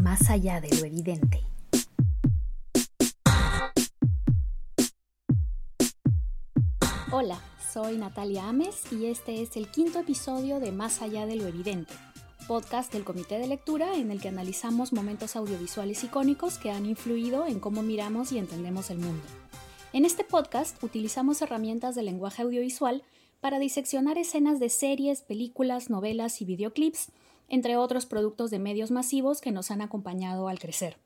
más allá de lo evidente. Hola, soy Natalia Ames y este es el quinto episodio de Más allá de lo evidente, podcast del Comité de Lectura en el que analizamos momentos audiovisuales icónicos que han influido en cómo miramos y entendemos el mundo. En este podcast utilizamos herramientas de lenguaje audiovisual para diseccionar escenas de series, películas, novelas y videoclips entre otros productos de medios masivos que nos han acompañado al crecer.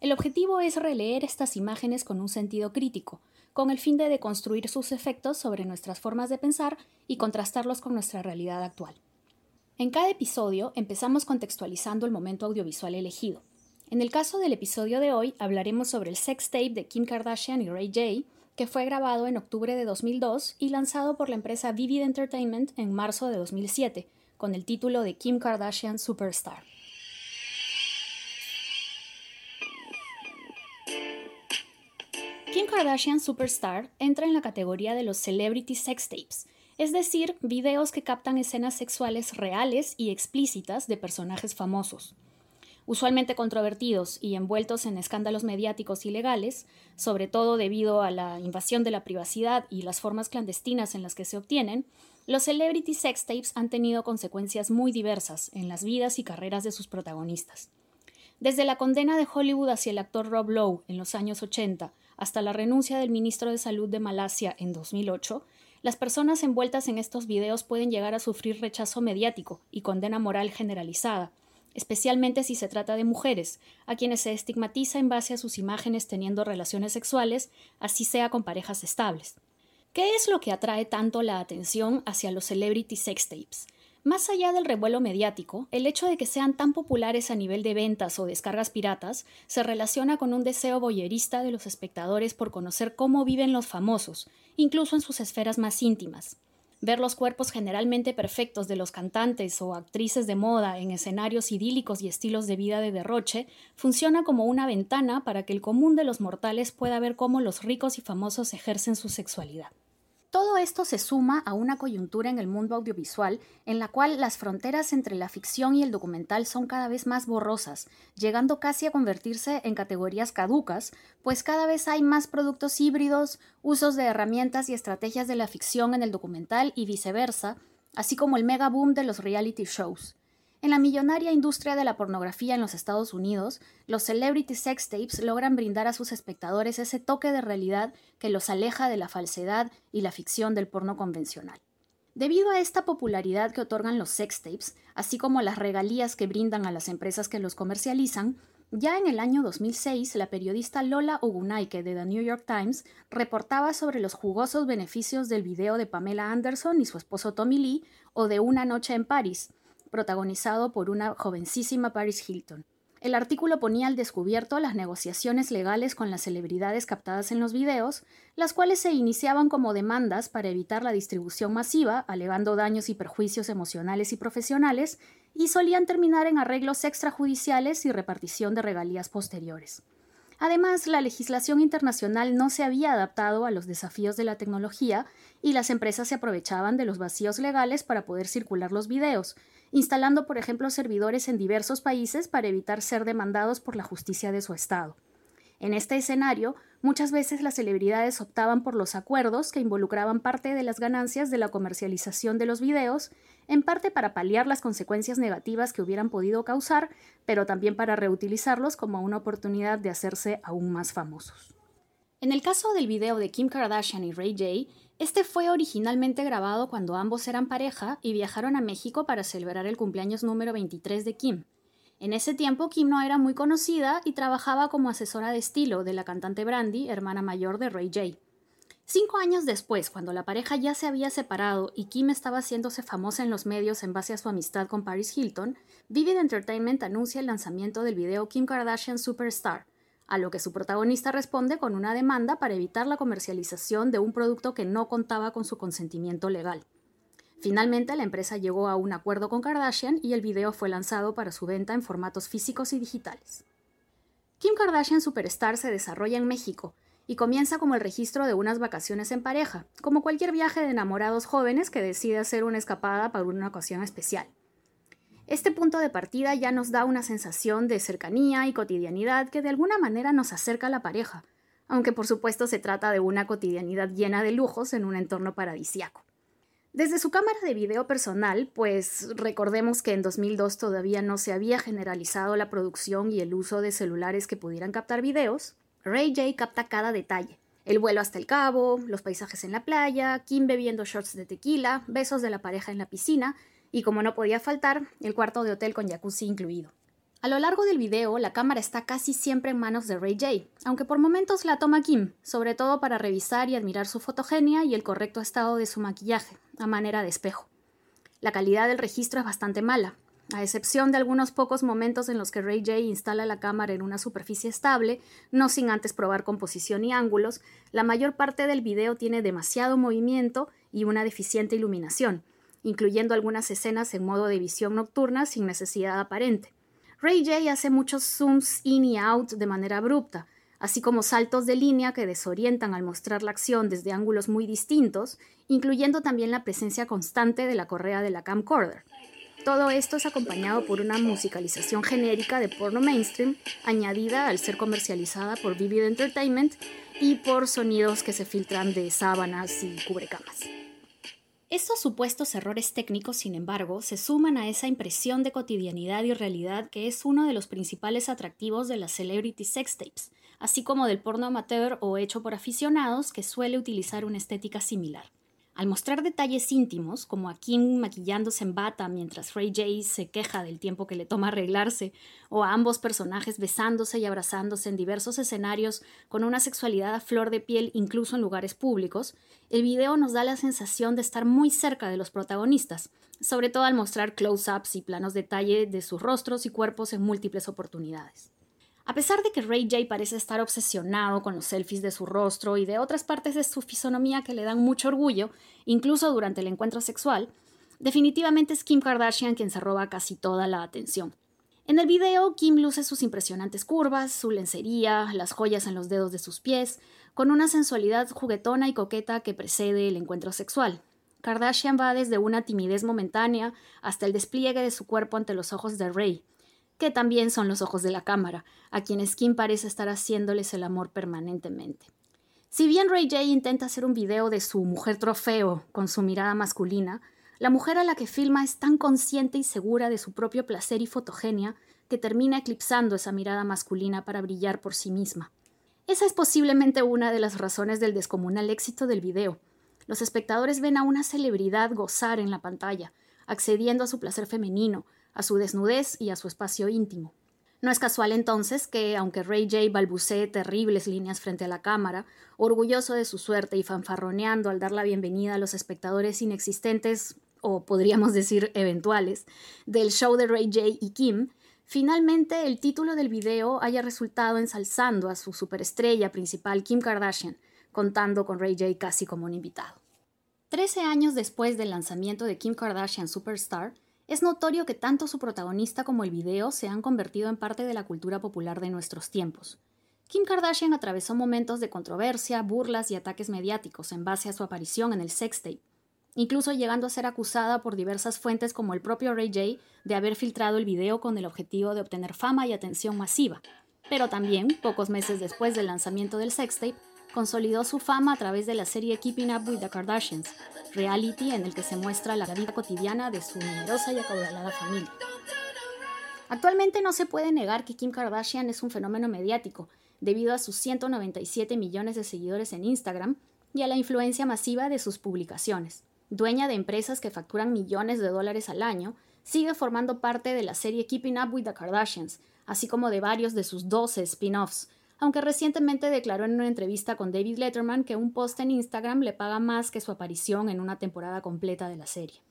El objetivo es releer estas imágenes con un sentido crítico, con el fin de deconstruir sus efectos sobre nuestras formas de pensar y contrastarlos con nuestra realidad actual. En cada episodio empezamos contextualizando el momento audiovisual elegido. En el caso del episodio de hoy hablaremos sobre el sex tape de Kim Kardashian y Ray J, que fue grabado en octubre de 2002 y lanzado por la empresa Vivid Entertainment en marzo de 2007, con el título de Kim Kardashian Superstar. Kim Kardashian Superstar entra en la categoría de los celebrity sex tapes, es decir, videos que captan escenas sexuales reales y explícitas de personajes famosos. Usualmente controvertidos y envueltos en escándalos mediáticos y legales, sobre todo debido a la invasión de la privacidad y las formas clandestinas en las que se obtienen, los celebrity sex tapes han tenido consecuencias muy diversas en las vidas y carreras de sus protagonistas. Desde la condena de Hollywood hacia el actor Rob Lowe en los años 80 hasta la renuncia del ministro de Salud de Malasia en 2008, las personas envueltas en estos videos pueden llegar a sufrir rechazo mediático y condena moral generalizada, especialmente si se trata de mujeres, a quienes se estigmatiza en base a sus imágenes teniendo relaciones sexuales, así sea con parejas estables. ¿Qué es lo que atrae tanto la atención hacia los celebrity sex tapes? Más allá del revuelo mediático, el hecho de que sean tan populares a nivel de ventas o descargas piratas se relaciona con un deseo boyerista de los espectadores por conocer cómo viven los famosos, incluso en sus esferas más íntimas. Ver los cuerpos generalmente perfectos de los cantantes o actrices de moda en escenarios idílicos y estilos de vida de derroche funciona como una ventana para que el común de los mortales pueda ver cómo los ricos y famosos ejercen su sexualidad. Todo esto se suma a una coyuntura en el mundo audiovisual en la cual las fronteras entre la ficción y el documental son cada vez más borrosas, llegando casi a convertirse en categorías caducas, pues cada vez hay más productos híbridos, usos de herramientas y estrategias de la ficción en el documental y viceversa, así como el mega boom de los reality shows. En la millonaria industria de la pornografía en los Estados Unidos, los celebrity sex tapes logran brindar a sus espectadores ese toque de realidad que los aleja de la falsedad y la ficción del porno convencional. Debido a esta popularidad que otorgan los sex tapes, así como las regalías que brindan a las empresas que los comercializan, ya en el año 2006, la periodista Lola Ogunaike de The New York Times reportaba sobre los jugosos beneficios del video de Pamela Anderson y su esposo Tommy Lee o de Una noche en París, protagonizado por una jovencísima Paris Hilton. El artículo ponía al descubierto las negociaciones legales con las celebridades captadas en los videos, las cuales se iniciaban como demandas para evitar la distribución masiva, alegando daños y perjuicios emocionales y profesionales, y solían terminar en arreglos extrajudiciales y repartición de regalías posteriores. Además, la legislación internacional no se había adaptado a los desafíos de la tecnología y las empresas se aprovechaban de los vacíos legales para poder circular los videos, instalando, por ejemplo, servidores en diversos países para evitar ser demandados por la justicia de su Estado. En este escenario, muchas veces las celebridades optaban por los acuerdos que involucraban parte de las ganancias de la comercialización de los videos, en parte para paliar las consecuencias negativas que hubieran podido causar, pero también para reutilizarlos como una oportunidad de hacerse aún más famosos. En el caso del video de Kim Kardashian y Ray J, este fue originalmente grabado cuando ambos eran pareja y viajaron a México para celebrar el cumpleaños número 23 de Kim. En ese tiempo Kim no era muy conocida y trabajaba como asesora de estilo de la cantante Brandy, hermana mayor de Ray J. Cinco años después, cuando la pareja ya se había separado y Kim estaba haciéndose famosa en los medios en base a su amistad con Paris Hilton, Vivid Entertainment anuncia el lanzamiento del video Kim Kardashian Superstar, a lo que su protagonista responde con una demanda para evitar la comercialización de un producto que no contaba con su consentimiento legal. Finalmente, la empresa llegó a un acuerdo con Kardashian y el video fue lanzado para su venta en formatos físicos y digitales. Kim Kardashian Superstar se desarrolla en México y comienza como el registro de unas vacaciones en pareja, como cualquier viaje de enamorados jóvenes que decide hacer una escapada para una ocasión especial. Este punto de partida ya nos da una sensación de cercanía y cotidianidad que de alguna manera nos acerca a la pareja, aunque por supuesto se trata de una cotidianidad llena de lujos en un entorno paradisiaco. Desde su cámara de video personal, pues recordemos que en 2002 todavía no se había generalizado la producción y el uso de celulares que pudieran captar videos, Ray J capta cada detalle. El vuelo hasta el cabo, los paisajes en la playa, Kim bebiendo shorts de tequila, besos de la pareja en la piscina y, como no podía faltar, el cuarto de hotel con jacuzzi incluido. A lo largo del video, la cámara está casi siempre en manos de Ray J, aunque por momentos la toma Kim, sobre todo para revisar y admirar su fotogenia y el correcto estado de su maquillaje, a manera de espejo. La calidad del registro es bastante mala, a excepción de algunos pocos momentos en los que Ray J instala la cámara en una superficie estable, no sin antes probar composición y ángulos, la mayor parte del video tiene demasiado movimiento y una deficiente iluminación, incluyendo algunas escenas en modo de visión nocturna sin necesidad aparente. Ray J hace muchos zooms in y out de manera abrupta, así como saltos de línea que desorientan al mostrar la acción desde ángulos muy distintos, incluyendo también la presencia constante de la correa de la camcorder. Todo esto es acompañado por una musicalización genérica de porno mainstream, añadida al ser comercializada por Vivid Entertainment y por sonidos que se filtran de sábanas y cubrecamas. Estos supuestos errores técnicos, sin embargo, se suman a esa impresión de cotidianidad y realidad que es uno de los principales atractivos de las celebrity sex tapes, así como del porno amateur o hecho por aficionados que suele utilizar una estética similar. Al mostrar detalles íntimos, como a Kim maquillándose en bata mientras Ray J se queja del tiempo que le toma arreglarse, o a ambos personajes besándose y abrazándose en diversos escenarios con una sexualidad a flor de piel incluso en lugares públicos, el video nos da la sensación de estar muy cerca de los protagonistas, sobre todo al mostrar close-ups y planos detalle de sus rostros y cuerpos en múltiples oportunidades. A pesar de que Ray J parece estar obsesionado con los selfies de su rostro y de otras partes de su fisonomía que le dan mucho orgullo, incluso durante el encuentro sexual, definitivamente es Kim Kardashian quien se roba casi toda la atención. En el video, Kim luce sus impresionantes curvas, su lencería, las joyas en los dedos de sus pies, con una sensualidad juguetona y coqueta que precede el encuentro sexual. Kardashian va desde una timidez momentánea hasta el despliegue de su cuerpo ante los ojos de Ray, que también son los ojos de la cámara, a quienes Kim parece estar haciéndoles el amor permanentemente. Si bien Ray J intenta hacer un video de su mujer trofeo con su mirada masculina, la mujer a la que filma es tan consciente y segura de su propio placer y fotogenia que termina eclipsando esa mirada masculina para brillar por sí misma. Esa es posiblemente una de las razones del descomunal éxito del video. Los espectadores ven a una celebridad gozar en la pantalla, accediendo a su placer femenino, a su desnudez y a su espacio íntimo. No es casual entonces que, aunque Ray J balbucee terribles líneas frente a la cámara, orgulloso de su suerte y fanfarroneando al dar la bienvenida a los espectadores inexistentes, o podríamos decir eventuales, del show de Ray J y Kim, finalmente el título del video haya resultado ensalzando a su superestrella principal Kim Kardashian, contando con Ray J casi como un invitado. Trece años después del lanzamiento de Kim Kardashian Superstar, es notorio que tanto su protagonista como el video se han convertido en parte de la cultura popular de nuestros tiempos. Kim Kardashian atravesó momentos de controversia, burlas y ataques mediáticos en base a su aparición en el sextape, incluso llegando a ser acusada por diversas fuentes como el propio Ray J de haber filtrado el video con el objetivo de obtener fama y atención masiva. Pero también, pocos meses después del lanzamiento del sextape, consolidó su fama a través de la serie Keeping Up with the Kardashians, reality en el que se muestra la vida cotidiana de su numerosa y acaudalada familia. Actualmente no se puede negar que Kim Kardashian es un fenómeno mediático, debido a sus 197 millones de seguidores en Instagram y a la influencia masiva de sus publicaciones. Dueña de empresas que facturan millones de dólares al año, sigue formando parte de la serie Keeping Up with the Kardashians, así como de varios de sus 12 spin-offs, aunque recientemente declaró en una entrevista con David Letterman que un post en Instagram le paga más que su aparición en una temporada completa de la serie.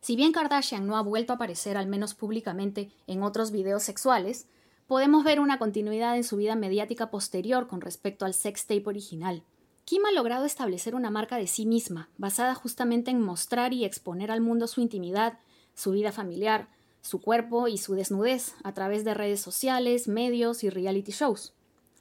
Si bien Kardashian no ha vuelto a aparecer, al menos públicamente, en otros videos sexuales, podemos ver una continuidad en su vida mediática posterior con respecto al sex tape original. Kim ha logrado establecer una marca de sí misma, basada justamente en mostrar y exponer al mundo su intimidad, su vida familiar, su cuerpo y su desnudez a través de redes sociales, medios y reality shows.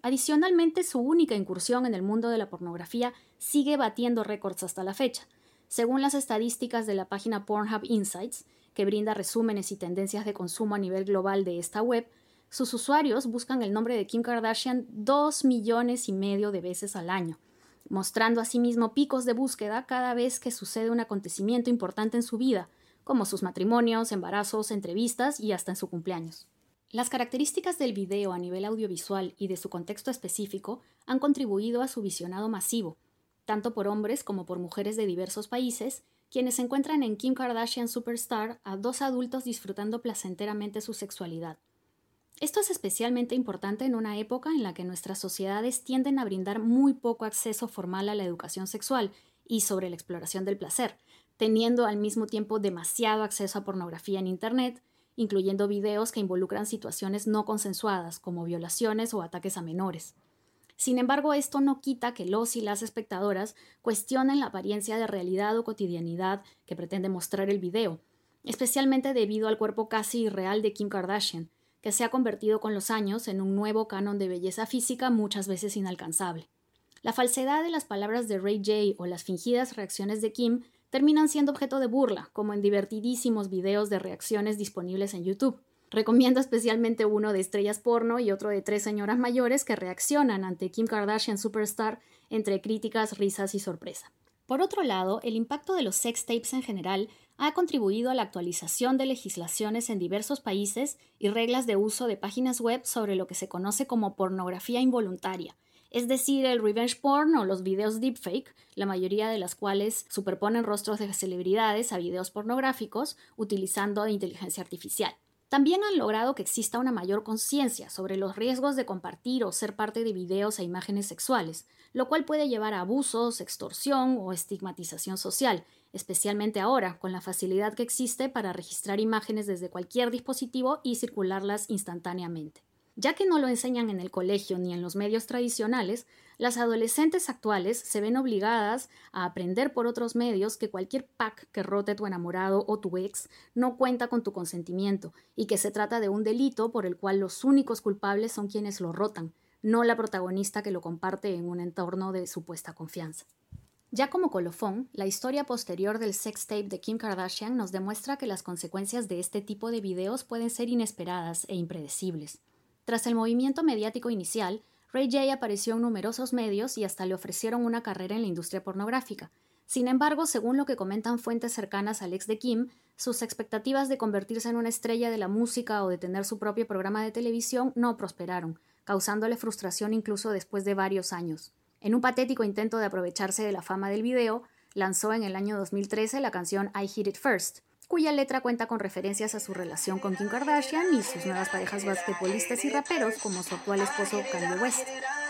Adicionalmente, su única incursión en el mundo de la pornografía sigue batiendo récords hasta la fecha. Según las estadísticas de la página Pornhub Insights, que brinda resúmenes y tendencias de consumo a nivel global de esta web, sus usuarios buscan el nombre de Kim Kardashian dos millones y medio de veces al año, mostrando asimismo picos de búsqueda cada vez que sucede un acontecimiento importante en su vida, como sus matrimonios, embarazos, entrevistas y hasta en su cumpleaños. Las características del video a nivel audiovisual y de su contexto específico han contribuido a su visionado masivo, tanto por hombres como por mujeres de diversos países, quienes encuentran en Kim Kardashian Superstar a dos adultos disfrutando placenteramente su sexualidad. Esto es especialmente importante en una época en la que nuestras sociedades tienden a brindar muy poco acceso formal a la educación sexual y sobre la exploración del placer, teniendo al mismo tiempo demasiado acceso a pornografía en Internet, incluyendo videos que involucran situaciones no consensuadas, como violaciones o ataques a menores. Sin embargo, esto no quita que los y las espectadoras cuestionen la apariencia de realidad o cotidianidad que pretende mostrar el video, especialmente debido al cuerpo casi irreal de Kim Kardashian, que se ha convertido con los años en un nuevo canon de belleza física muchas veces inalcanzable. La falsedad de las palabras de Ray J o las fingidas reacciones de Kim terminan siendo objeto de burla, como en divertidísimos videos de reacciones disponibles en YouTube. Recomiendo especialmente uno de estrellas porno y otro de tres señoras mayores que reaccionan ante Kim Kardashian Superstar entre críticas, risas y sorpresa. Por otro lado, el impacto de los sex tapes en general ha contribuido a la actualización de legislaciones en diversos países y reglas de uso de páginas web sobre lo que se conoce como pornografía involuntaria, es decir, el revenge porn o los videos deepfake, la mayoría de las cuales superponen rostros de celebridades a videos pornográficos utilizando inteligencia artificial. También han logrado que exista una mayor conciencia sobre los riesgos de compartir o ser parte de videos e imágenes sexuales, lo cual puede llevar a abusos, extorsión o estigmatización social, especialmente ahora, con la facilidad que existe para registrar imágenes desde cualquier dispositivo y circularlas instantáneamente. Ya que no lo enseñan en el colegio ni en los medios tradicionales, las adolescentes actuales se ven obligadas a aprender por otros medios que cualquier pack que rote tu enamorado o tu ex no cuenta con tu consentimiento y que se trata de un delito por el cual los únicos culpables son quienes lo rotan, no la protagonista que lo comparte en un entorno de supuesta confianza. Ya como colofón, la historia posterior del sex tape de Kim Kardashian nos demuestra que las consecuencias de este tipo de videos pueden ser inesperadas e impredecibles. Tras el movimiento mediático inicial, Ray J apareció en numerosos medios y hasta le ofrecieron una carrera en la industria pornográfica. Sin embargo, según lo que comentan fuentes cercanas al ex de Kim, sus expectativas de convertirse en una estrella de la música o de tener su propio programa de televisión no prosperaron, causándole frustración incluso después de varios años. En un patético intento de aprovecharse de la fama del video, lanzó en el año 2013 la canción I Hit It First, cuya letra cuenta con referencias a su relación con Kim Kardashian y sus nuevas parejas basquetbolistas y raperos como su actual esposo Kanye West,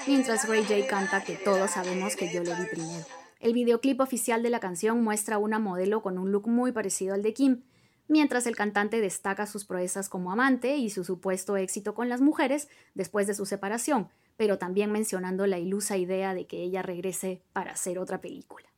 mientras Ray J canta que todos sabemos que yo le di primero. El videoclip oficial de la canción muestra a una modelo con un look muy parecido al de Kim, mientras el cantante destaca sus proezas como amante y su supuesto éxito con las mujeres después de su separación, pero también mencionando la ilusa idea de que ella regrese para hacer otra película.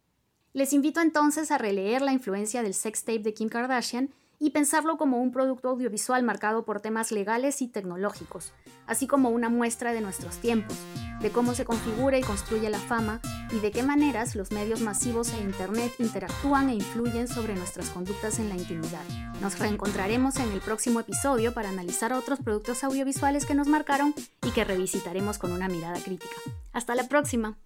Les invito entonces a releer la influencia del sex tape de Kim Kardashian y pensarlo como un producto audiovisual marcado por temas legales y tecnológicos, así como una muestra de nuestros tiempos, de cómo se configura y construye la fama y de qué maneras los medios masivos e Internet interactúan e influyen sobre nuestras conductas en la intimidad. Nos reencontraremos en el próximo episodio para analizar otros productos audiovisuales que nos marcaron y que revisitaremos con una mirada crítica. Hasta la próxima.